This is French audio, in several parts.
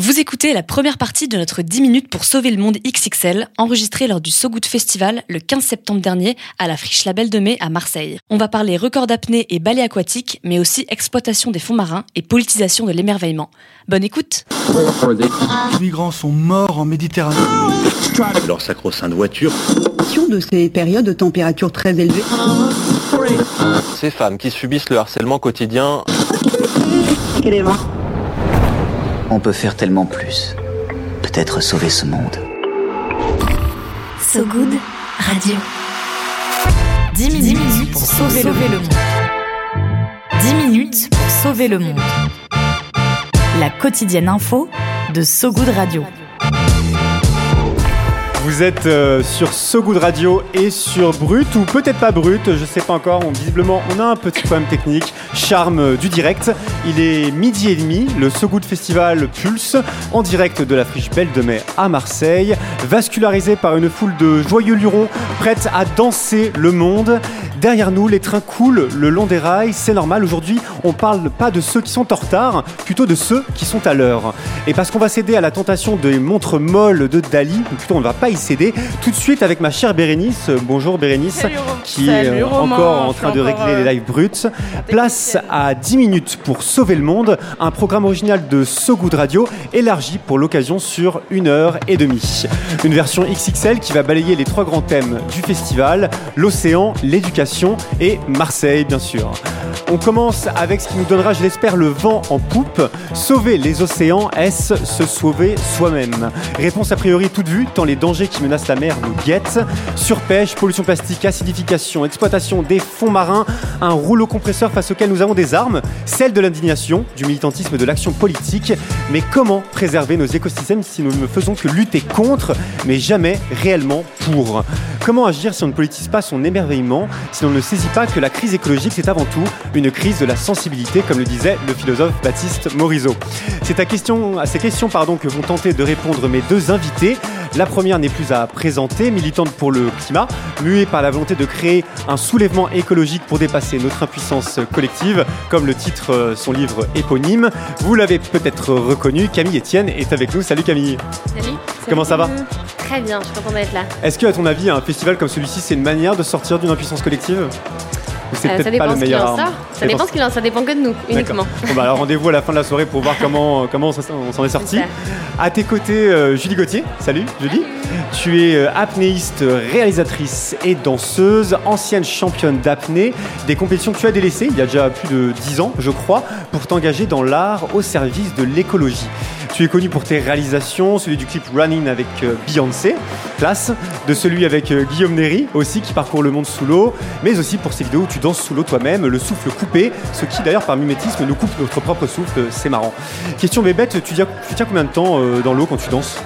Vous écoutez la première partie de notre 10 minutes pour sauver le monde XXL, enregistrée lors du So Good Festival le 15 septembre dernier à la Friche Label de Mai à Marseille. On va parler record d'apnée et balai aquatique, mais aussi exploitation des fonds marins et politisation de l'émerveillement. Bonne écoute Les migrants sont morts en Méditerranée. Leur sacro-sainte voiture. de ces périodes de température très élevées. Ces femmes qui subissent le harcèlement quotidien. On peut faire tellement plus. Peut-être sauver ce monde. So Good Radio. 10 minutes, pour sauver, le monde. 10 minutes pour sauver le monde. La quotidienne info de So Good Radio. Vous êtes euh, sur So Good Radio et sur Brut, ou peut-être pas Brut, je sais pas encore. On, visiblement, on a un petit problème technique. Charme euh, du direct. Il est midi et demi. Le So Good Festival pulse en direct de la friche Belle de Mai à Marseille, vascularisé par une foule de joyeux lurons prêtes à danser le monde. Derrière nous, les trains coulent le long des rails. C'est normal. Aujourd'hui, on parle pas de ceux qui sont en retard, plutôt de ceux qui sont à l'heure. Et parce qu'on va céder à la tentation des montres molles de Dali, plutôt on ne va pas y tout de suite avec ma chère Bérénice. Bonjour Bérénice, qui est Salut, euh, Romain. encore en train de régler euh, les lives bruts. Place à 10 minutes pour sauver le monde, un programme original de So Good Radio, élargi pour l'occasion sur une heure et demie. Une version XXL qui va balayer les trois grands thèmes du festival, l'océan, l'éducation et Marseille bien sûr. On commence avec ce qui nous donnera, je l'espère, le vent en poupe. Sauver les océans, est-ce se sauver soi-même? Réponse a priori toute vue, tant les dangers qui menacent la mer nous guettent. Surpêche, pollution plastique, acidification, exploitation des fonds marins, un rouleau compresseur face auquel nous avons des armes, celle de l'indignation, du militantisme de l'action politique. Mais comment préserver nos écosystèmes si nous ne faisons que lutter contre, mais jamais réellement pour? Comment agir si on ne politise pas son émerveillement, si on ne saisit pas que la crise écologique, c'est avant tout une crise de la sensibilité, comme le disait le philosophe Baptiste Morisot C'est à, à ces questions pardon, que vont tenter de répondre mes deux invités. La première n'est plus à présenter, militante pour le climat, muée par la volonté de créer un soulèvement écologique pour dépasser notre impuissance collective, comme le titre euh, son livre éponyme. Vous l'avez peut-être reconnu, Camille Etienne est avec nous. Salut Camille. Salut. Comment ça va Très bien, je suis contente d'être là. Est-ce que, à ton avis, un festival comme celui-ci, c'est une manière de sortir d'une impuissance collective? C'est Euh, peut-être ça dépend pas le ce qu'il meilleur arme. Ça dépend ce qu'il en ça dépend que de nous, uniquement. Bon bah alors rendez-vous à la fin de la soirée pour voir comment, comment on s'en- est sorti. À tes côtés, euh, Julie Gauthier. Salut Julie. Tu es euh, apnéiste, réalisatrice et danseuse, ancienne championne d'apnée, des compétitions que tu as délaissées il y a déjà plus de 10 ans, je crois, pour t'engager dans l'art au service de l'écologie. Tu es connu pour tes réalisations, celui du clip Running avec euh, Beyoncé, classe, de celui avec euh, Guillaume Néry aussi qui parcourt le monde sous l'eau, mais aussi pour ces vidéos où tu danses sous l'eau toi-même, le souffle coupé, ce qui d'ailleurs par mimétisme nous coupe notre propre souffle, c'est marrant. Question bébête, tu, tiens- combien de temps euh, dans l'eau quand tu danses?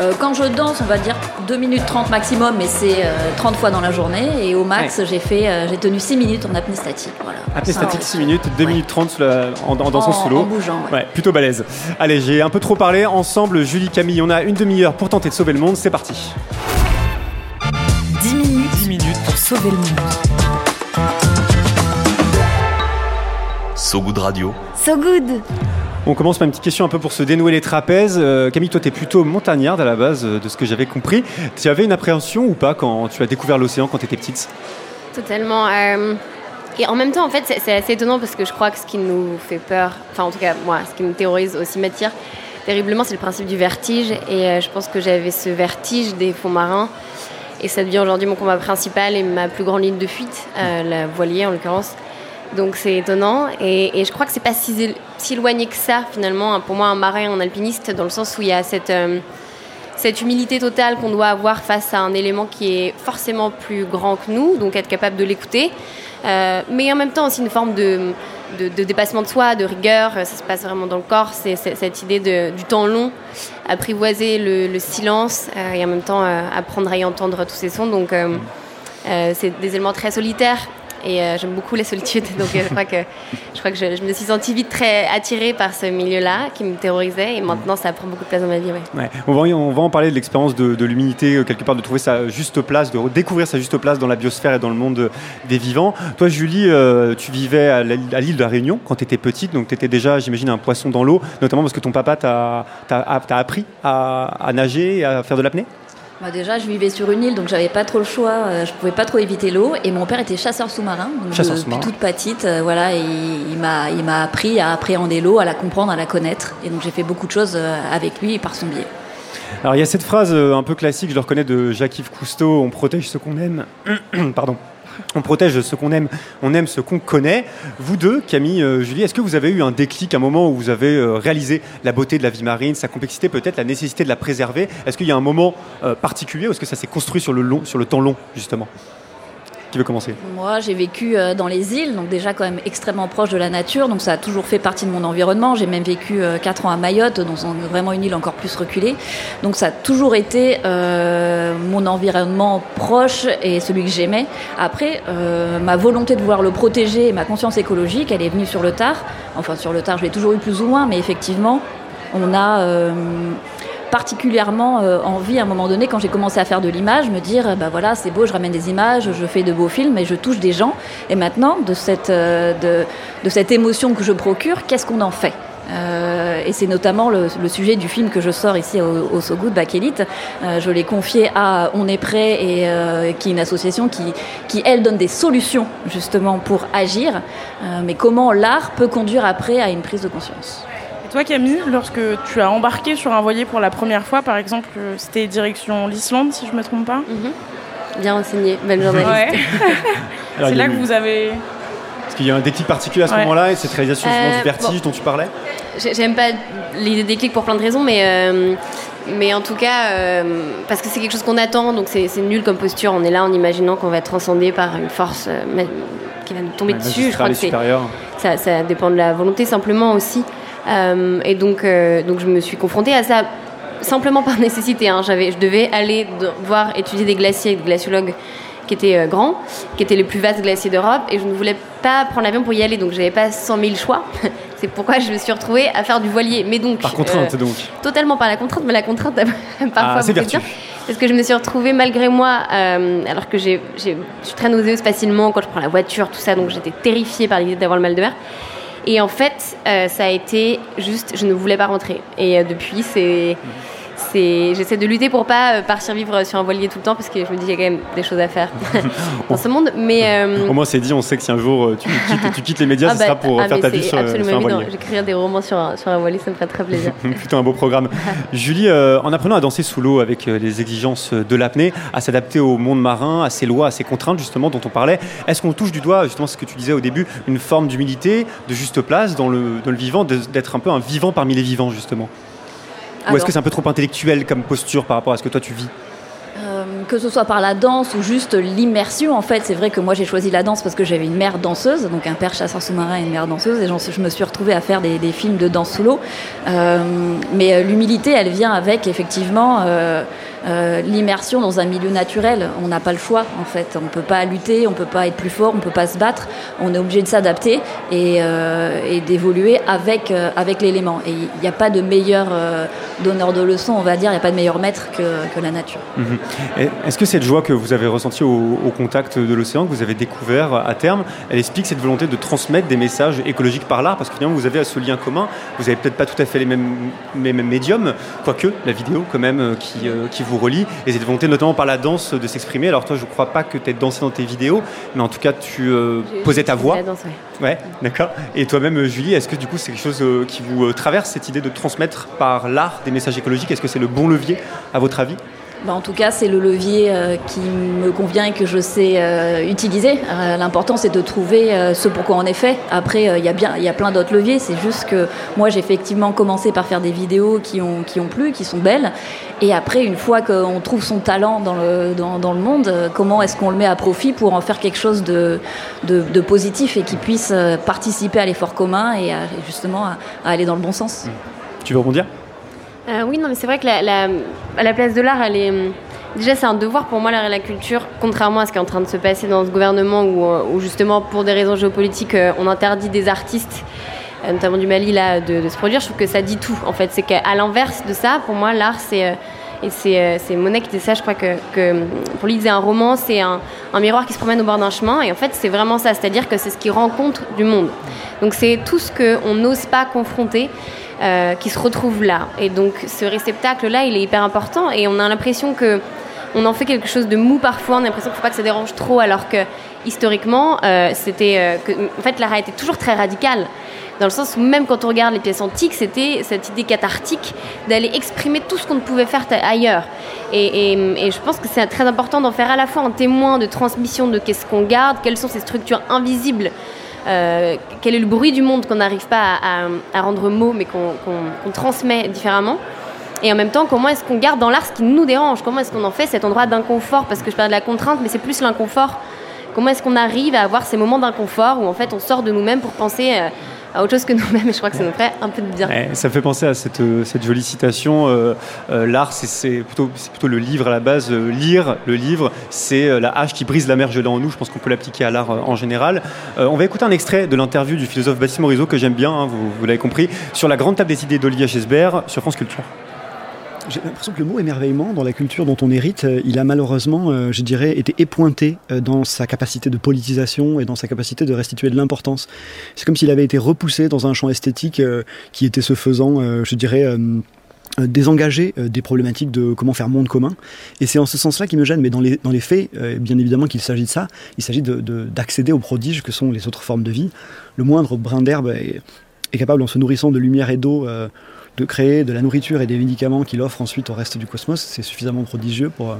Euh, quand je danse, on va dire 2 minutes 30 maximum, mais c'est euh, 30 fois dans la journée. Et au max, j'ai fait, euh, j'ai tenu 6 minutes en apnée statique. Voilà. Apnée Ça, statique ouais. 6 minutes, 2 minutes 30 sous la- en, en dansant En- sous l'eau. en bougeant, ouais. Ouais, plutôt balèze. Allez, j'ai un peu trop parlé. Ensemble, Julie, Camille, on a une demi-heure pour tenter de sauver le monde. C'est parti. 10 minutes, minutes pour sauver le monde. So Good Radio. So Good On commence par une petite question un peu pour se dénouer les trapèzes. Euh, Camille, toi, tu es plutôt montagnarde à la base, euh, de ce que j'avais compris. Tu avais une appréhension ou pas quand tu as découvert l'océan quand tu étais petite? Totalement. euh, et en même temps, en fait, c'est- assez étonnant parce que je crois que ce qui nous fait peur, enfin en tout cas moi, ce qui me terrorise aussi m'attire terriblement, c'est le principe du vertige. Et je pense que j'avais ce vertige des fonds marins. Et ça devient aujourd'hui mon combat principal et ma plus grande ligne de fuite, la voilier en l'occurrence. Donc c'est étonnant. Et, je crois que c'est pas si, si éloigné que ça finalement. Pour moi, un marin, un alpiniste, dans le sens où il y a cette. euh, cette humilité totale qu'on doit avoir face à un élément qui est forcément plus grand que nous, donc être capable de l'écouter, Euh, mais en même temps aussi une forme de, de, dépassement de soi, de rigueur, ça se passe vraiment dans le corps, c'est cette idée du temps long, apprivoiser le, le silence euh, et en même temps apprendre à y entendre tous ces sons, donc c'est des éléments très solitaires et j'aime beaucoup la solitude. Donc je crois que, je, crois que je, me suis sentie vite très attirée par ce milieu-là qui me terrorisait et maintenant ça prend beaucoup de place dans ma vie. Ouais. On, va, on va en parler de l'expérience de, de l'humilité, quelque part de trouver sa juste place, de découvrir sa juste place dans la biosphère et dans le monde des vivants. Toi Julie, tu vivais à l'île de la Réunion quand tu étais petite, donc tu étais déjà, j'imagine, un poisson dans l'eau, notamment parce que ton papa t'a appris à, nager et à faire de l'apnée? Déjà, je vivais sur une île, donc j'avais pas trop le choix. Euh, je pouvais pas trop éviter l'eau. Et mon père était chasseur sous-marin, donc chasseur depuis toute petite, euh, voilà, et il m'a, il m'a appris à appréhender l'eau, à la comprendre, à la connaître. Et donc j'ai fait beaucoup de choses euh, avec lui par son biais. Alors il y a cette phrase un peu classique, je le reconnais de Jacques-Yves Cousteau on protège ce qu'on aime. Pardon on protège ce qu'on aime, on aime ce qu'on connaît. Vous deux, Camille, euh, Julie, est-ce que vous avez eu un déclic, un moment où vous avez euh, réalisé la beauté de la vie marine, sa complexité, peut-être la nécessité de la préserver? Est-ce qu'il y a un moment euh, particulier ou est-ce que ça s'est construit sur le, long, sur le temps long, justement? Qui veut commencer Moi, j'ai vécu euh, dans les îles, donc déjà quand même extrêmement proche de la nature, donc ça a toujours fait partie de mon environnement. J'ai même vécu 4 euh, ans à Mayotte, donc vraiment une île encore plus reculée. Donc ça a toujours été euh, mon environnement proche et celui que j'aimais. Après, ma volonté de vouloir le protéger et ma conscience écologique, elle est venue sur le tard. Enfin, sur le tard, je l'ai toujours eu plus ou moins, mais effectivement, on a particulièrement euh, envie à un moment donné, quand j'ai commencé à faire de l'image, me dire bah voilà, c'est beau, je ramène des images, je fais de beaux films et je touche des gens. Et maintenant, de cette, euh, de, cette émotion que je procure, qu'est-ce qu'on en fait? Euh, et c'est notamment le, sujet du film que je sors ici au, au So je l'ai confié à On est prêt et qui est une association qui, qui elle donne des solutions justement pour agir. mais comment l'art peut conduire après à une prise de conscience? Toi, Camille, lorsque tu as embarqué sur un voilier pour la première fois, par exemple, euh, c'était direction l'Islande, si je ne me trompe pas mhm. Bien renseigné, belle journaliste. c'est là que vous avez. Est-ce qu'il y a un déclic particulier à ce moment-là et cette réalisation du euh, vertige dont tu parlais J'aime pas l'idée déclic pour plein de raisons, mais. Euh, mais en tout cas, parce que c'est quelque chose qu'on attend, donc c'est nul comme posture. On est là en imaginant qu'on va être transcendé par une force qui va nous tomber dessus. Je crois que ça, ça, dépend de la volonté simplement aussi. Euh, et donc, euh, donc je me suis confrontée à ça simplement par nécessité. Hein. J'avais, je devais aller voir étudier des glaciers, des glaciologues qui étaient euh, grands, qui étaient les plus vastes glaciers d'Europe, et je ne voulais pas prendre l'avion pour y aller, donc j'avais pas 100 000 choix. C'est pourquoi je me suis retrouvée à faire du voilier. Mais donc par contrainte, donc totalement par la contrainte, mais la contrainte parfois ah, bien. Parce que je me suis retrouvée malgré moi, alors que j'ai, je suis très nauséeuse facilement quand je prends la voiture, tout ça, donc j'étais terrifiée par l'idée d'avoir le mal de mer. Et en fait, euh, ça a été juste, je ne voulais pas rentrer. Et euh, depuis, c'est j'essaie de lutter pour pas euh, partir vivre sur un voilier tout le temps parce que je me dis qu'il y a quand même des choses à faire dans ce monde. Mais euh, au moins c'est dit, on sait que si un jour euh, tu quittes, tu quittes les médias, ah ce sera bah, pour ah, faire ta vie sur, un voilier. J'écrirai des romans sur un, sur un voilier, ça me ferait très plaisir. Plutôt un beau programme. Julie, en apprenant à danser sous l'eau avec les exigences de l'apnée, à s'adapter au monde marin, à ses lois, à ses contraintes justement dont on parlait, est-ce qu'on touche du doigt justement ce que tu disais au début, une forme d'humilité, de juste place dans le, dans le vivant, d'être un peu un vivant parmi les vivants justement? Ou est-ce que c'est un peu trop intellectuel comme posture par rapport à ce que toi tu vis euh, que ce soit par la danse ou juste l'immersion, en fait, c'est vrai que moi j'ai choisi la danse parce que j'avais une mère danseuse, donc un père chasseur sous-marin et une mère danseuse, et je me suis retrouvée à faire des, films de danse sous l'eau. Euh, mais euh, l'humilité, elle vient avec effectivement l'immersion dans un milieu naturel. On n'a pas le choix, en fait. On ne peut pas lutter, on ne peut pas être plus fort, on ne peut pas se battre. On est obligé de s'adapter et, d'évoluer avec, avec l'élément. Et il n'y a pas de meilleur donneur de leçons, on va dire, il n'y a pas de meilleur maître que, la nature. Mhm. Est-ce que cette joie que vous avez ressentie au, contact de l'océan, que vous avez découvert à terme, elle explique cette volonté de transmettre des messages écologiques par l'art? Parce que finalement, vous avez ce lien commun, vous n'avez peut-être pas tout à fait les mêmes, mêmes médiums, quoique la vidéo quand même euh, qui, euh, qui vous relie, et cette volonté notamment par la danse de s'exprimer. Alors toi, je ne crois pas que tu aies dansé dans tes vidéos, mais en tout cas, tu euh, posais ta voix. La danse, ouais. d'accord. Et toi-même, Julie, est-ce que du coup, c'est quelque chose qui vous traverse, cette idée de transmettre par l'art des messages écologiques? Est-ce que c'est le bon levier, à votre avis? Bah, en tout cas, c'est le levier euh, qui me convient et que je sais euh, utiliser. Euh, l'important, c'est de trouver ce pourquoi on est fait. Après, il y a y a plein d'autres leviers. C'est juste que moi, j'ai effectivement commencé par faire des vidéos qui ont, qui ont plu, qui sont belles. Et après, une fois qu'on trouve son talent dans le, dans, le monde, comment est-ce qu'on le met à profit pour en faire quelque chose de, de positif et qui puisse participer à l'effort commun et justement à, aller dans le bon sens? Tu veux rebondir? Euh, oui, non, mais c'est vrai que la, place de l'art, elle est, déjà c'est un devoir pour moi l'art et la culture, contrairement à ce qui est en train de se passer dans ce gouvernement où, euh, justement pour des raisons géopolitiques euh, on interdit des artistes notamment du Mali là de, se produire. Je trouve que ça dit tout en fait. C'est qu'à l'inverse de ça, pour moi l'art c'est et c'est Monet qui disait ça, je crois que, pour lui, il disait un roman, c'est un, un, miroir qui se promène au bord d'un chemin. Et en fait, c'est vraiment ça, c'est-à-dire que c'est ce qui rencontre du monde. Donc c'est tout ce qu'on n'ose pas confronter. Euh, qui se retrouve là. Et donc ce réceptacle-là, il est hyper important et on a l'impression que on en fait quelque chose de mou parfois, on a l'impression qu'il ne faut pas que ça dérange trop, alors que historiquement, euh, c'était, euh, en fait, l'art a été toujours très radical. Dans le sens où même quand on regarde les pièces antiques, c'était cette idée cathartique d'aller exprimer tout ce qu'on ne pouvait faire ailleurs. Et je pense que c'est très important d'en faire à la fois un témoin de transmission de qu'est-ce qu'on garde, quelles sont ces structures invisibles euh, quel est le bruit du monde qu'on n'arrive pas à, rendre mot, mais qu'on qu qu transmet différemment. Et en même temps, comment est-ce qu'on garde dans l'art ce qui nous dérange Comment est-ce qu'on en fait cet endroit d'inconfort Parce que je parle de la contrainte, mais c'est plus l'inconfort. Comment est-ce qu'on arrive à avoir ces moments d'inconfort où en fait on sort de nous-mêmes pour penser euh, à autre chose que nous-mêmes et je crois que ça nous ferait un peu de bien. Ouais, ça fait penser à cette, cette jolie citation euh, euh, l'art c'est plutôt, plutôt le livre à la base euh, lire le livre c'est la hache qui brise la mer gelée en nous je pense qu'on peut l'appliquer à l'art en général on va écouter un extrait de l'interview du philosophe Baptiste Morisot que j'aime bien hein, vous, l'avez compris sur la grande table des idées d'Olivier Chesbert sur France Culture j'ai l'impression que le mot émerveillement, dans la culture dont on hérite, il a malheureusement, euh, je dirais, été épointé euh, dans sa capacité de politisation et dans sa capacité de restituer de l'importance. C'est comme s'il avait été repoussé dans un champ esthétique euh, qui était se faisant, euh, je dirais, euh, désengagé des problématiques de comment faire monde commun. Et c'est en ce sens-là qui me gêne. Mais dans les, dans les faits, bien évidemment qu'il s'agit de ça. Il s'agit d'accéder aux prodiges que sont les autres formes de vie. Le moindre brin d'herbe est, capable, en se nourrissant de lumière et d'eau, de créer de la nourriture et des médicaments qu'il offre ensuite au reste du cosmos, c'est suffisamment prodigieux pour,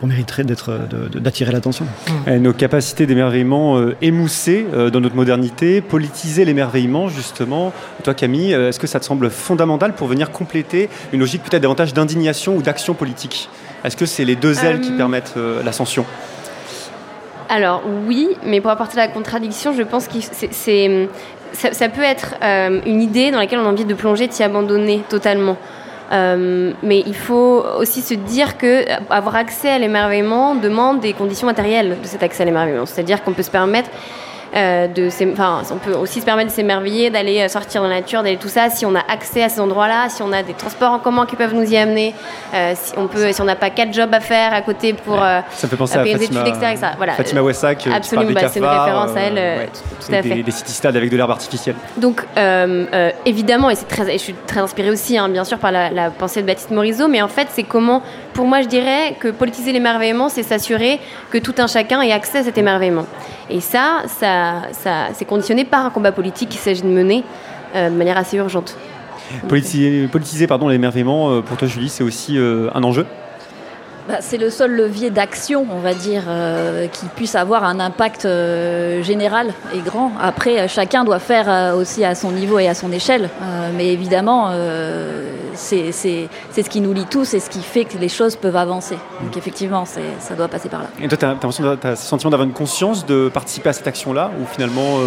pour mériter d'attirer l'attention. Nos capacités d'émerveillement euh, émoussées euh, dans notre modernité, politiser l'émerveillement justement. Toi Camille, euh, est-ce que ça te semble fondamental pour venir compléter une logique peut-être davantage d'indignation ou d'action politique? Est-ce que c'est les deux ailes qui permettent l'ascension? Alors oui, mais pour apporter la contradiction, je pense que c'est ça, peut être euh, une idée dans laquelle on a envie de plonger, de s'y abandonner totalement. Euh, mais il faut aussi se dire que avoir accès à l'émerveillement demande des conditions matérielles de cet accès à l'émerveillement. C'est-à-dire qu'on peut se permettre euh, de enfin, on peut aussi se permettre de s'émerveiller, d'aller sortir dans la nature, d'aller tout ça, si on a accès à ces endroits-là, si on a des transports en commun qui peuvent nous y amener, euh, si on peut, si on n'a pas quatre jobs à faire à côté pour ouais. ça fait penser à Fatima, des études, etc. Voilà. Fatima Wessak, absolument, bah, c'est une référence à elle, ouais. tout, tout à des, fait. Des city-stades avec de l'herbe artificielle. Donc euh, évidemment, et c'est très, je suis très inspirée aussi, hein, bien sûr, par la, la, pensée de Baptiste Morisot, mais en fait, c'est comment, pour moi, je dirais que politiser l'émerveillement, c'est s'assurer que tout un chacun ait accès à cet émerveillement. Et ça, ça, c'est conditionné par un combat politique qu'il s'agit de mener euh, de manière assez urgente. Politiser, politiser pardon, l'émerveillement, euh, pour toi Julie, c'est aussi euh, un enjeu? Bah, c'est le seul levier d'action, on va dire, euh, qui puisse avoir un impact euh, général et grand. Après, chacun doit faire euh, aussi à son niveau et à son échelle. mais évidemment, c'est ce qui nous lie tous et ce qui fait que les choses peuvent avancer. Donc effectivement, ça doit passer par là. Et toi, tu as, as, as, sentiment d'avoir une conscience de participer à cette action-là Ou finalement,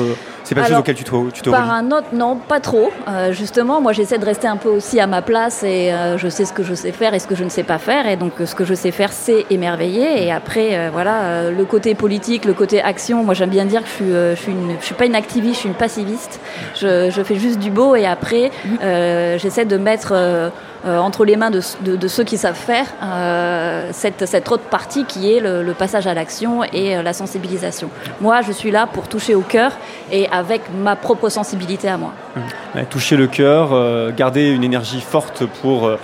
c'est pas quelque chose auquel tu te, tu te Par un autre, non, pas trop. justement, moi, j'essaie de rester un peu aussi à ma place et je sais ce que je sais faire et ce que je ne sais pas faire. Et donc, ce que je sais faire, c'est émerveiller. Et après, euh, voilà, euh, le côté politique, le côté action, moi j'aime bien dire que je suis, euh, je suis, une, je suis pas une activiste, je suis une passiviste. Je, je fais juste du beau et après, euh, j'essaie de mettre euh, entre les mains de, ceux qui savent faire euh, cette, autre partie qui est le, passage à l'action et la sensibilisation. Moi, je suis là pour toucher au cœur et avec ma propre sensibilité à moi. Mmh. Toucher le cœur, euh, garder une énergie forte pour, euh,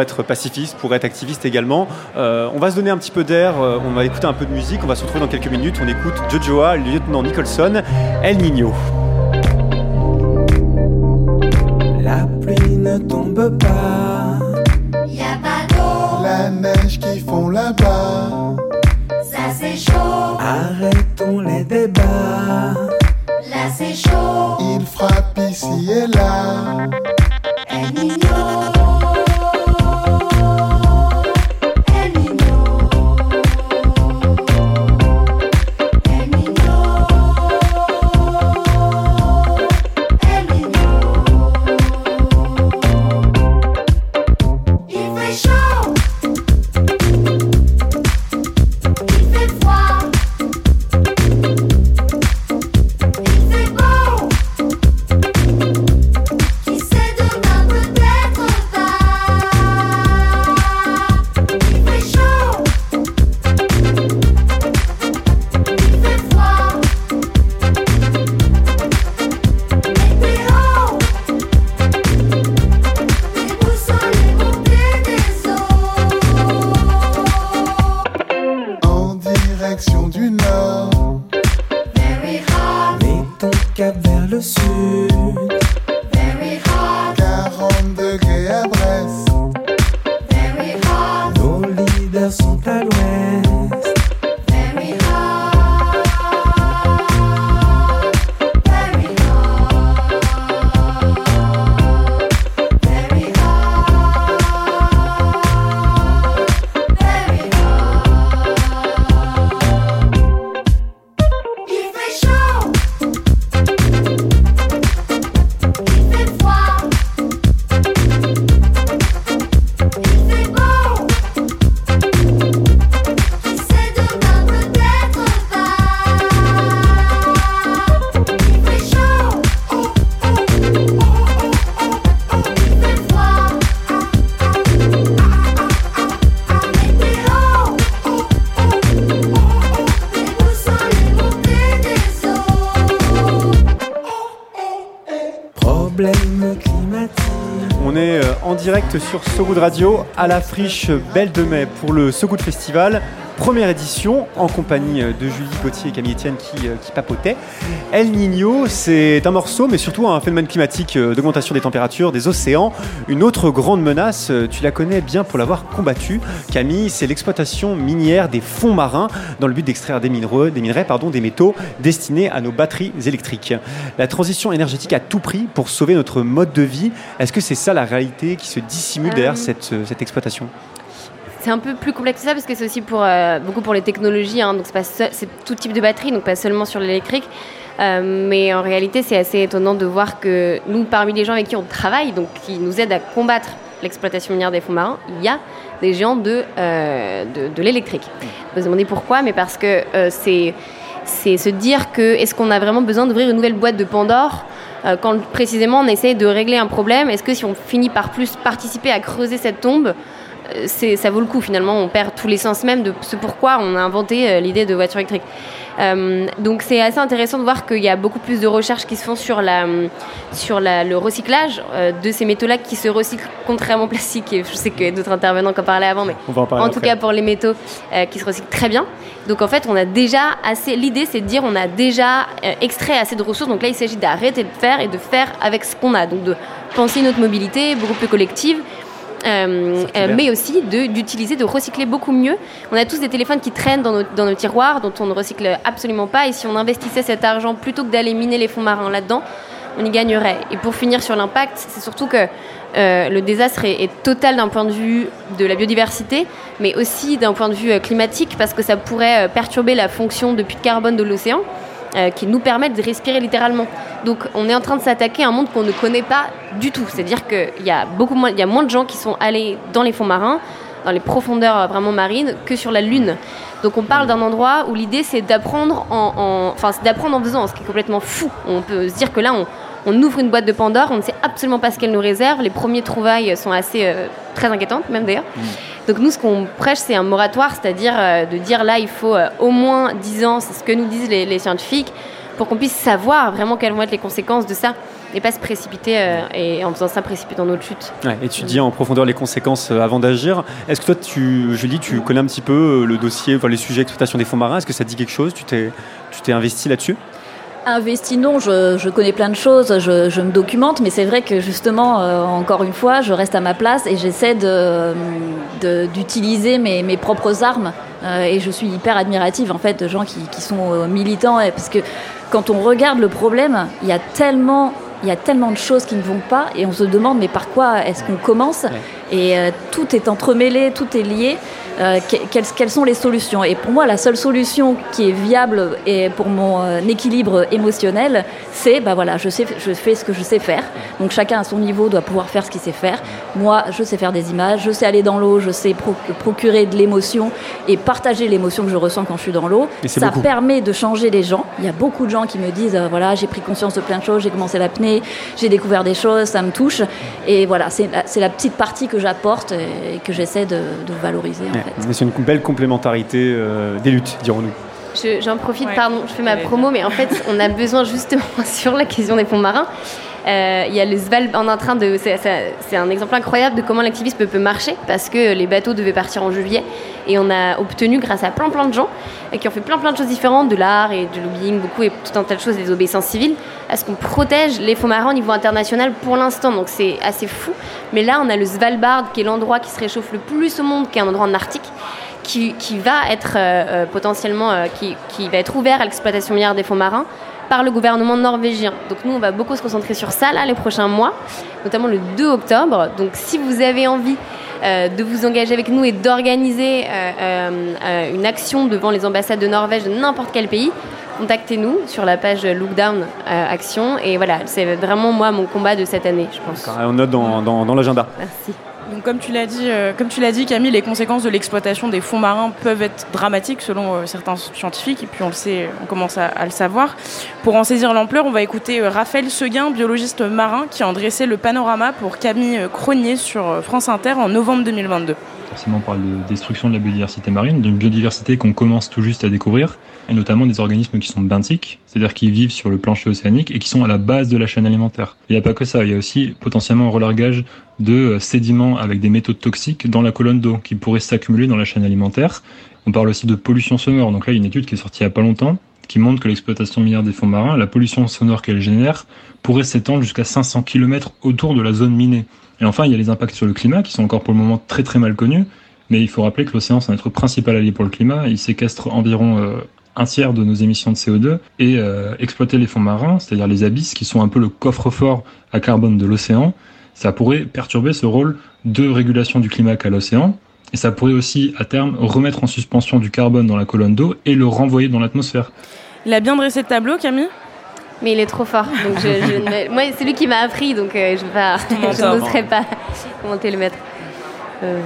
être pacifiste, pour être activiste également. Euh, on va se donner un petit peu d'air, on va écouter un peu de musique, on va se retrouver dans quelques minutes. On écoute Jojoa, lieutenant Nicholson, El Nino. Ne tombe pas, y a pas d'eau, la neige qui fond là-bas, ça c'est chaud, arrêtons les débats. Là c'est chaud, il frappe ici et là. El Niño. Sur So Good Radio à la friche Belle de Mai pour le So Good Festival. Première édition en compagnie euh, de Julie Gauthier et Camille Etienne qui, euh, qui papotaient. El Niño, c'est un morceau, mais surtout un phénomène climatique euh, d'augmentation des températures des océans. Une autre grande menace, tu la connais bien pour l'avoir combattue. Camille, c'est l'exploitation minière des fonds marins dans le but d'extraire des minerais, des, minerais pardon, des métaux destinés à nos batteries électriques. La transition énergétique à tout prix pour sauver notre mode de vie, est-ce que c'est ça la réalité qui se dissimule derrière cette, cette exploitation? C'est un peu plus complexe que ça parce que c'est aussi pour, euh, beaucoup pour les technologies. hein, donc c'est tout type de batterie, donc pas seulement sur l'électrique. Euh, mais en réalité, c'est assez étonnant de voir que nous, parmi les gens avec qui on travaille, donc qui nous aident à combattre l'exploitation minière des fonds marins, il y a des géants de, euh, de, de l'électrique. On peut se demander pourquoi, mais parce que euh, c'est c'est se dire que est-ce qu'on a vraiment besoin d'ouvrir une nouvelle boîte de Pandore quand précisément on essaye de régler un problème? Est-ce que si on finit par plus participer à creuser cette tombe, ça vaut le coup finalement, on perd tous les sens même de ce pourquoi on a inventé euh, l'idée de voiture électrique. Euh, donc c'est assez intéressant de voir qu'il y a beaucoup plus de recherches qui se font sur, la, sur la- le recyclage euh, de ces métaux-là qui se recyclent contrairement au plastique. Et je sais que d'autres intervenants qui en parlaient avant, mais en tout après. cas pour les métaux euh, qui se recyclent très bien. Donc en fait, on a déjà assez. L'idée, c'est de dire on a déjà euh, extrait assez de ressources. Donc là, il s'agit d'arrêter de faire et de faire avec ce qu'on a. Donc de penser notre mobilité beaucoup plus collective. Euh, mais aussi de- d'utiliser, de, recycler beaucoup mieux. On a tous des téléphones qui traînent dans nos, dans nos tiroirs, dont on ne recycle absolument pas. Et si on investissait cet argent plutôt que d'aller miner les fonds marins là-dedans, on y gagnerait. Et pour finir sur l'impact, c'est surtout que euh, le désastre est, est total d'un point de vue de la biodiversité, mais aussi d'un point de vue euh, climatique, parce que ça pourrait euh, perturber la fonction de puits de carbone de l'océan, euh, qui nous permettent de respirer littéralement. Donc on est en train de s'attaquer à un monde qu'on ne connaît pas du tout. C'est-à-dire qu'il y a beaucoup moins, y a moins de gens qui sont allés dans les fonds marins, dans les profondeurs euh, vraiment marines, que sur la Lune. Donc on parle d'un endroit où l'idée c'est d'apprendre en, en- enfin d'apprendre en faisant, ce qui est complètement fou. On peut se dire que là on, ouvre une boîte de Pandore, on ne sait absolument pas ce qu'elle nous réserve. Les premiers trouvailles sont assez euh, très inquiétantes même d'ailleurs. Donc nous, ce qu'on prêche, c'est un moratoire, c'est-à-dire euh, de dire là, il faut euh, au moins 10 ans, c'est ce que nous disent les, scientifiques, pour qu'on puisse savoir vraiment quelles vont être les conséquences de ça, et pas se précipiter, euh, et en faisant ça, précipiter dans notre chute. Ouais, étudier en profondeur les conséquences avant d'agir. Est-ce que toi, Julie, tu connais un petit peu le dossier, enfin, les sujets d'exploitation des fonds marins? Est-ce que ça dit quelque chose? Tu t'es investi là-dessus? Investi, non, je, je connais plein de choses, je, je me documente, mais c'est vrai que justement, euh, encore une fois, je reste à ma place et j'essaie de, de- d'utiliser mes, mes propres armes. Euh, et je suis hyper admirative en fait de gens qui, qui sont euh, militants, et- parce que quand on regarde le problème, il y a tellement il y a tellement de choses qui ne vont pas et on se demande mais par quoi est-ce qu'on commence? Et euh, tout est entremêlé, tout est lié. Euh, que- quelles, quelles sont les solutions Et pour moi, la seule solution qui est viable et pour mon euh, équilibre émotionnel, c'est bah voilà, je, sais, je fais ce que je sais faire. Donc chacun à son niveau doit pouvoir faire ce qu'il sait faire. Moi, je sais faire des images, je sais aller dans l'eau, je sais pro- procurer de l'émotion et partager l'émotion que je ressens quand je suis dans l'eau. Ça beaucoup. permet de changer les gens. Il y a beaucoup de gens qui me disent euh, voilà, j'ai pris conscience de plein de choses, j'ai commencé l'apnée, j'ai découvert des choses, ça me touche. Et voilà, c'est la, la petite partie que j'apporte et que j'essaie de, de valoriser. Ouais, C'est une belle complémentarité euh, des luttes, dirons-nous. Je- J'en profite, Ouais, pardon, je fais ma promo, mais en fait, on a besoin justement sur la question des fonds marins. Euh, Il y a le Sval, on est en train de, c'est- un exemple incroyable de comment l'activisme peut marcher parce que les bateaux devaient partir en juillet et on a obtenu grâce à plein plein de gens euh, qui ont fait plein plein de choses différentes, de l'art et du lobbying beaucoup et tout un tas de choses, des obéissances civiles, à ce qu'on protège les fonds marins au niveau international pour l'instant. Donc c'est assez fou. Mais là, on a le Svalbard qui est l'endroit qui se réchauffe le plus au monde, qui est un endroit en Arctique qui, qui va être euh, potentiellement qui, qui va être ouvert à l'exploitation minière des fonds marins par le gouvernement norvégien. Donc nous, on va beaucoup se concentrer sur ça là les prochains mois, notamment le 2 octobre. Donc si vous avez envie euh, de vous engager avec nous et d'organiser euh, euh, une action devant les ambassades de Norvège de n'importe quel pays, contactez-nous sur la page Lookdown Action. Et voilà, c'est vraiment moi mon combat de cette année, je pense. On note dans, dans- dans l'agenda. Merci. Donc comme tu l'as dit, euh, comme tu l'as dit, Camille, les conséquences de l'exploitation des fonds marins peuvent être dramatiques selon euh, certains scientifiques, et puis on le sait, on commence à, le savoir. Pour en saisir l'ampleur, on va écouter euh, Raphaël Seguin, biologiste marin, qui a dressé le panorama pour Camille Cronier sur France Inter en novembre 2022. Forcément, on parle de destruction de la biodiversité marine, d'une biodiversité qu'on commence tout juste à découvrir, et notamment des organismes qui sont benthiques, c'est-à-dire qui vivent sur le plancher océanique et qui sont à la base de la chaîne alimentaire. Il n'y a pas que ça, il y a aussi potentiellement un relargage de euh, sédiments avec des métaux toxiques dans la colonne d'eau qui pourraient s'accumuler dans la chaîne alimentaire. On parle aussi de pollution sonore. Donc là, il y a une étude qui est sortie il n'y a pas longtemps qui montre que l'exploitation minière des fonds marins, la pollution sonore qu'elle génère, pourrait s'étendre jusqu'à 500 km autour de la zone minée. Et enfin, il y a les impacts sur le climat qui sont encore pour le moment très très mal connus. Mais il faut rappeler que l'océan, c'est notre principal allié pour le climat. Il séquestre environ euh, un tiers de nos émissions de CO2 et euh, exploiter les fonds marins, c'est-à-dire les abysses qui sont un peu le coffre-fort à carbone de l'océan, ça pourrait perturber ce rôle de régulation du climat qu'a l'océan. Et ça pourrait aussi, à terme, remettre en suspension du carbone dans la colonne d'eau et le renvoyer dans l'atmosphère. Il a bien dressé le tableau, Camille? Mais il est trop fort. Donc je, je ne- Moi, c'est lui qui m'a appris, donc euh, je vais pas, je n'oserais pas commenter le maître. Euh,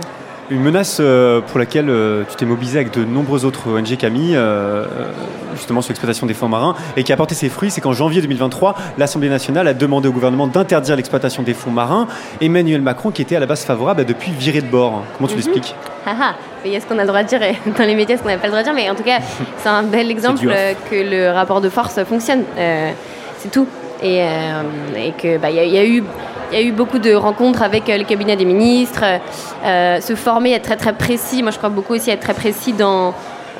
Une menace euh, pour laquelle euh, tu t'es mobilisé avec de nombreuses autres ONG, Camille, euh, justement sur l'exploitation des fonds marins, et qui a porté ses fruits, c'est qu'en janvier 2023, l'Assemblée nationale a demandé au gouvernement d'interdire l'exploitation des fonds marins. Emmanuel Macron, qui était à la base favorable, a depuis viré de bord. Comment tu Mhm. l'expliques haha. Mais il y a ce qu'on a le droit de dire et dans les médias, ce qu'on n'a pas le droit de dire. Mais en tout cas, c'est un bel exemple que le rapport de force fonctionne. Euh, c'est tout. Et, euh, et que bah, a- y a eu il y a eu beaucoup de rencontres avec euh, le cabinet des ministres, euh, se former, être très très précis. Moi, je crois beaucoup aussi être très précis dans,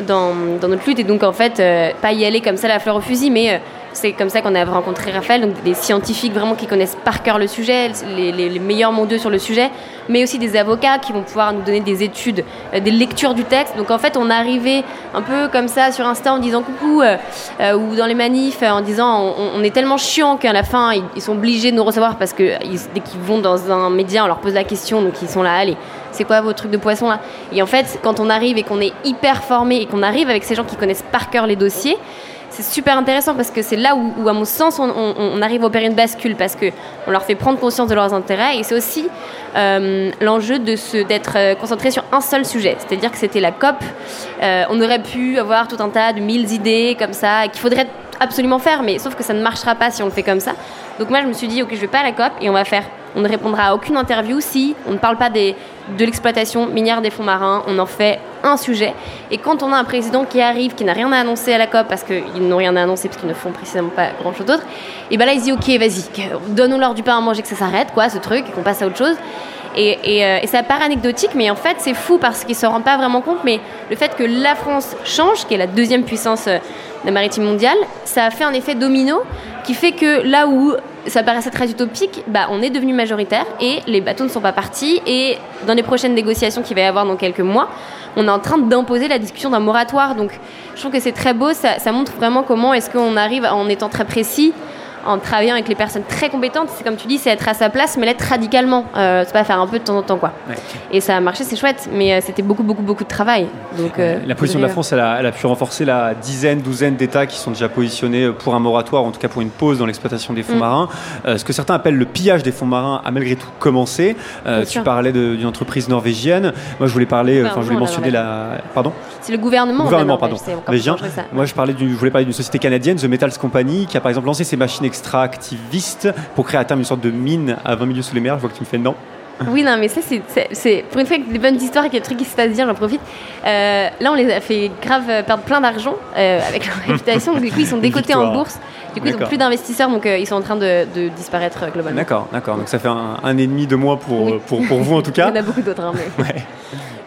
dans, notre lutte. Et donc, en fait, euh, pas y aller comme ça, la fleur au fusil, mais c'est comme ça qu'on a rencontré Raphaël, donc des scientifiques vraiment qui connaissent par cœur le sujet, les, meilleurs mondiaux sur le sujet, mais aussi des avocats qui vont pouvoir nous donner des études, euh, des lectures du texte. Donc en fait, on arrivait un peu comme ça sur Insta en disant coucou, euh, euh, ou dans les manifs en disant on, est tellement chiant qu'à la fin, ils, sont obligés de nous recevoir parce que dès qu'ils vont dans un média, on leur pose la question, donc ils sont là, allez, c'est quoi vos trucs de poisson là? Et en fait, quand on arrive et qu'on est hyper formé et qu'on arrive avec ces gens qui connaissent par cœur les dossiers, c'est super intéressant parce que c'est là où, à mon sens, on, arrive à opérer une bascule parce que on leur fait prendre conscience de leurs intérêts et c'est aussi euh, l'enjeu de d'être euh, concentré sur un seul sujet. C'est-à-dire que c'était la COP. Euh, on aurait pu avoir tout un tas de mille idées comme ça qu'il faudrait absolument faire, mais sauf que ça ne marchera pas si on le fait comme ça. Donc moi, je me suis dit, ok, je vais pas à la COP et on va faire. On ne répondra à aucune interview si on ne parle pas de l'exploitation minière des fonds marins. On en fait un sujet. Et quand on a un président qui arrive, qui n'a rien à annoncer à la COP, parce qu'ils n'ont rien à annoncer, parce qu'ils ne font précisément pas grand-chose d'autre, et ben là, il se dit, ok, vas-y, donne-nous-leur du pain à manger, que ça s'arrête, quoi, ce truc, et qu'on passe à autre chose. Et, euh, ça paraît anecdotique, mais en fait, c'est fou parce qu'ils ne se rendent pas vraiment compte. Mais le fait que la France change, qui est la deuxième puissance euh, de maritime mondiale, ça a fait un effet domino qui fait que là où ça paraissait très utopique, bah, on est devenu majoritaire et les bateaux ne sont pas partis. Et dans les prochaines négociations qu'il va y avoir dans quelques mois, on est en train d'imposer la discussion d'un moratoire. Donc je trouve que c'est très beau, ça, ça montre vraiment comment est-ce qu'on arrive en étant très précis en travaillant avec les personnes très compétentes, c'est comme tu dis, c'est être à sa place, mais l'être radicalement. Euh, c'est pas faire un peu de temps en temps, quoi. Et ça a marché, c'est chouette, mais euh, c'était beaucoup, beaucoup, beaucoup de travail. Donc, euh, La position de la France, elle a, elle a pu renforcer la dizaine, douzaine d'États qui sont déjà positionnés pour un moratoire, en tout cas pour une pause dans l'exploitation des fonds Mm. marins. Ce que certains appellent le pillage des fonds marins a malgré tout commencé. Tu sûr. parlais d'une entreprise norvégienne. Moi, je voulais parler, enfin, je voulais Gouvernement, mentionner la. Pardon? C'est le gouvernement. gouvernement, de la pardon. Norvégien. Moi, je, parlais du- je voulais parler d'une société canadienne, The Metals Company, qui a par exemple lancé ses machines extractivistes pour créer à terme une sorte de mine à 20 milieux sous les mers. Je vois que tu me fais non. Oui, non, mais ça, c'est- pour une fois que des bonnes histoires et qu'il y a des trucs qui se passent bien, j'en profite. Euh, là, on les a fait grave euh, perdre plein d'argent euh, avec leur réputation. Donc, du coup, ils sont décotés en bourse. Du coup, ils n'ont D'accord. plus d'investisseurs, donc euh, ils sont en train de, de disparaître euh, globalement. D'accord, d'accord. Donc ça fait un, un et demi de mois pour, pour, pour vous en tout Il y cas. en a beaucoup d'autres, hein, mais.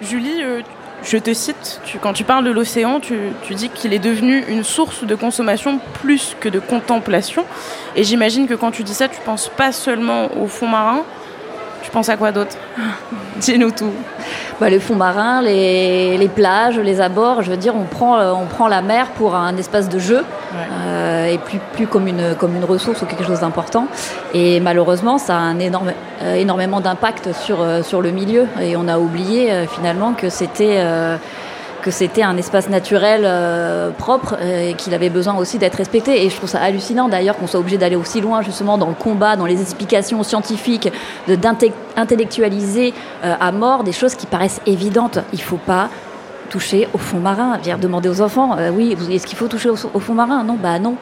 Julie, euh, je te cite, tu- quand tu parles de l'océan, tu, tu dis qu'il est devenu une source de consommation plus que de contemplation. Et j'imagine que quand tu dis ça, tu penses pas seulement au fond marin, tu penses à quoi d'autre? Dis-nous tout. Bah, les fonds marins, les, les plages, les abords, je veux dire, on prend, euh, on prend la mer pour un espace de jeu euh, et plus, plus comme, une, ressource ou quelque chose d'important. Et malheureusement, ça a un euh, énormément d'impact sur, euh, sur le milieu. Et on a oublié euh, finalement que c'était euh, un espace naturel euh, propre euh, et qu'il avait besoin aussi d'être respecté. Et je trouve ça hallucinant d'ailleurs qu'on soit obligé d'aller aussi loin justement dans le combat, dans les explications scientifiques, de d'inte- intellectualiser euh, à mort des choses qui paraissent évidentes. Il faut pas toucher au fond marin. Viens demander aux enfants, euh, oui, est-ce qu'il faut toucher au fond marin? Non, bah non.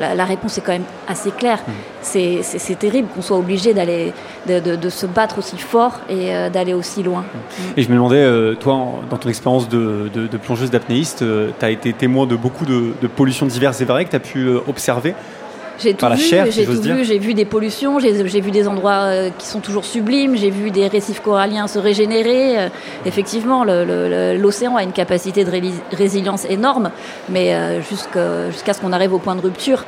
La, la réponse est quand même assez claire. C'est- C'est terrible qu'on soit obligé d'aller de, de- de se battre aussi fort et euh, d'aller aussi loin. Et je me demandais, euh, toi, en- dans ton expérience de, plongeuse d'apnéiste, tu as été témoin de beaucoup de, pollutions diverses et variées que tu as pu euh, observer J'ai tout vu, chair, si tout vu, j'ai vu des pollutions, j'ai j'ai vu des endroits euh, qui sont toujours sublimes, j'ai vu des récifs coralliens se régénérer. Euh, effectivement, l'océan a une capacité de résilience énorme, mais euh, jusqu'à ce qu'on arrive au point de rupture.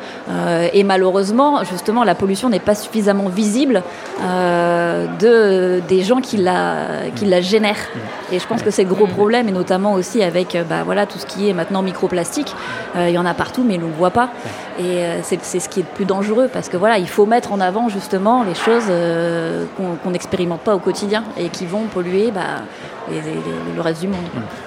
Et malheureusement, justement, la pollution n'est pas suffisamment visible de, des gens qui la, qui la génèrent. Et je pense que c'est le gros problème, et notamment aussi avec bah, voilà, tout ce qui est maintenant microplastique. Il y en a partout, mais on ne le voit pas. Et c'est c'est ce qui est le plus dangereux, parce que voilà, il faut mettre en avant justement les choses euh, qu'on n'expérimente pas au quotidien et qui vont polluer bah, les- les- les- le reste du monde.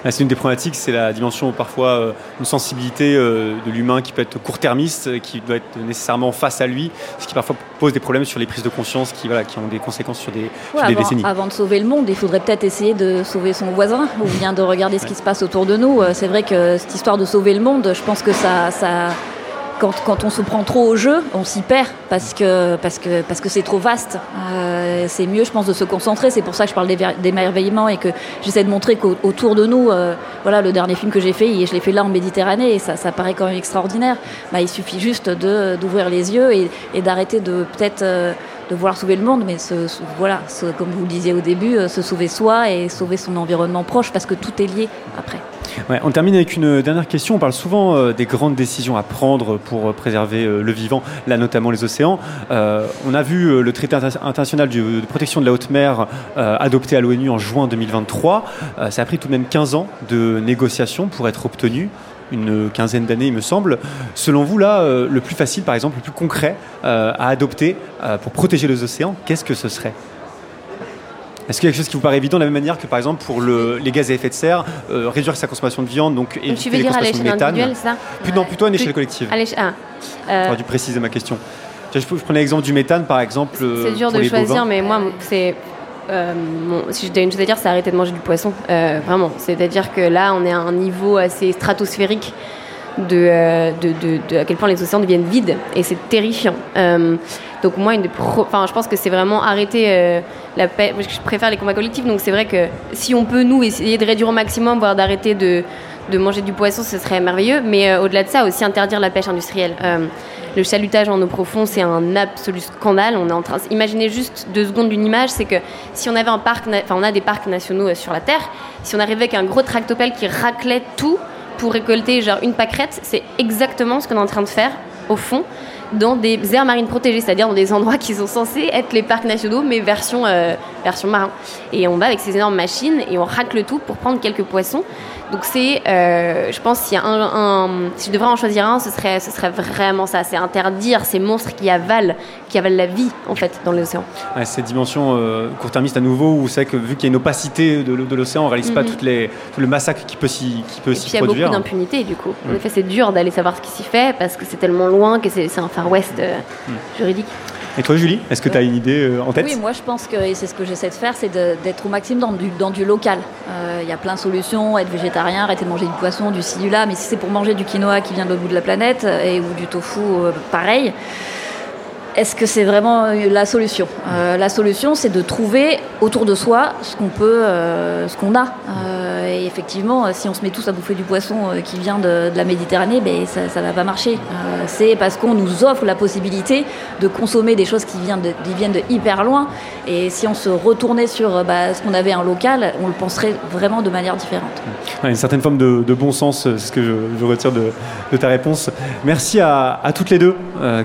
Ah, C'est une des problématiques, c'est la dimension parfois euh, une sensibilité euh, de l'humain qui peut être court-termiste, euh, qui doit être nécessairement face à lui, ce qui parfois pose des problèmes sur les prises de conscience qui, voilà, qui ont des conséquences sur des, Ouais, sur des avant, décennies. avant de sauver le monde, il faudrait peut-être essayer de sauver son voisin ou bien de regarder ce qui se passe autour de nous. C'est vrai que cette histoire de sauver le monde, je pense que ça, ça quand, quand on se prend trop au jeu, on s'y perd parce que parce que parce que c'est trop vaste. Euh, c'est mieux, je pense, de se concentrer. C'est pour ça que je parle d'émerveillement et que j'essaie de montrer qu'autour de nous, euh, voilà, le dernier film que j'ai fait, je l'ai fait là en Méditerranée, et ça, ça paraît quand même extraordinaire. Bah, il suffit juste d'ouvrir les yeux et, et d'arrêter de peut-être euh, de vouloir sauver le monde, mais se, se- voilà, comme vous le disiez au début, euh, se sauver soi et sauver son environnement proche, parce que tout est lié après. On termine avec une dernière question. On parle souvent euh, des grandes décisions à prendre pour euh, préserver le vivant, là notamment les océans. On a vu le traité inter- international de protection de la haute mer adopté à l'ONU en juin 2023. Euh, ça a pris tout de même 15 ans de négociations pour être obtenu. Une quinzaine d'années, il me semble. Selon vous, là, euh, le plus facile, par exemple, le plus concret euh, à adopter euh, pour protéger les océans, qu'est-ce que ce serait? Est-ce qu'il y a quelque chose qui vous paraît évident de la même manière que par exemple pour le- les gaz à effet de serre, réduire sa consommation de viande, donc éviter tu veux les dire à l'échelle méthane individuelle, ça? Plus- Non, plutôt à une échelle collective. Ah, J'aurais dû préciser ma question. Je, je prenais l'exemple du méthane par exemple. C'est dur de les choisir, bovins. mais moi, c'est. Euh, si je dois une chose à dire, c'est arrêter de manger du poisson. Euh, vraiment. C'est-à-dire que là, on est à un niveau assez stratosphérique de, euh, de, à quel point les océans deviennent vides. Et c'est terrifiant. Donc, moi, enfin, je pense que c'est vraiment arrêter la paix. Je préfère les combats collectifs. Donc, c'est vrai que si on peut, nous, essayer de réduire au maximum, voire d'arrêter de, de manger du poisson, ce serait merveilleux. Mais euh, au-delà de ça, aussi interdire la pêche industrielle. Euh, le chalutage en eau profonde, c'est un absolu scandale. On est en train. Imaginez juste deux secondes d'une image, c'est que si on avait un parc, enfin on a des parcs nationaux euh, sur la terre, si on arrivait avec un gros tractopelle qui raclait tout pour récolter genre une pâquerette, c'est exactement ce qu'on est en train de faire au fond dans des aires marines protégées, c'est-à-dire dans des endroits qui sont censés être les parcs nationaux, mais version, euh, version marin. Et on va avec ces énormes machines et on racle tout pour prendre quelques poissons. Donc c'est, euh, je pense, s'il y a un, un- si je devrais en choisir un, ce serait, ce serait vraiment ça, c'est interdire ces monstres qui avalent, qui avalent la vie en fait dans les océans. Ouais, cette dimension euh, court-termiste à nouveau, où c'est que vu qu'il y a une opacité de, l'océan, on ne réalise pas Mhm. toutes les, tout le massacre qui peut s'y qui peut s'y puis il y a beaucoup produire. d'impunité du coup. En effet, c'est dur d'aller savoir ce qui s'y fait parce que c'est tellement loin que c'est c'est un Far West euh, Mm. juridique. Et toi, Julie, est-ce que tu as une idée euh, en tête Oui, moi je pense que, c'est ce que j'essaie de faire, c'est d'être au maximum dans du, local. Euh, Il y a plein de solutions, être végétarien, arrêter de manger du poisson, du ci, du là, mais si c'est pour manger du quinoa qui vient de l'autre bout de la planète, euh, et, ou du tofu, pareil, est-ce que c'est vraiment euh, la solution? Euh, La solution, c'est de trouver autour de soi ce qu'on peut, euh, ce qu'on a. Et effectivement, si on se met tous à bouffer du poisson qui vient de, la Méditerranée, ben, ça ne va pas marcher. C'est parce qu'on nous offre la possibilité de consommer des choses qui viennent de, hyper loin. Et si on se retournait sur bah, ce qu'on avait en local, on le penserait vraiment de manière différente. Une certaine forme de, bon sens, c'est ce que je, retire de, ta réponse. Merci à, toutes les deux,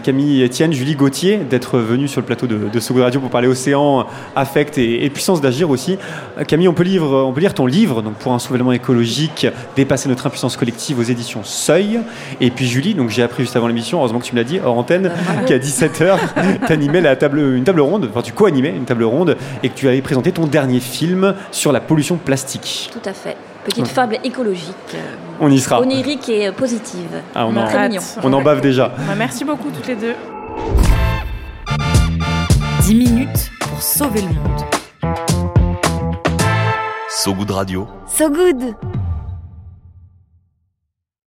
Camille, Etienne, Julie Gauthier, d'être venues sur le plateau de, de Sogo Radio pour parler océan, affect et, et puissance d'agir aussi. Euh, Camille, on peut, livre, on peut lire ton livre donc pour un soulèvement écologique, dépasser notre impuissance collective aux éditions Seuil. Et puis Julie, donc j'ai appris juste avant l'émission, heureusement que tu me l'as dit, hors antenne, qu'à 17h, tu animais la table, une table ronde, enfin tu co-animais une table ronde et que tu avais présenté ton dernier film sur la pollution plastique. Tout à fait. Petite Ouais. fable écologique. euh, On y sera. Onirique et euh, positive. Ah, on en- Très mignon. On en bave déjà. Bah, merci beaucoup toutes les deux. 10 minutes pour sauver le monde. So Good Radio. So good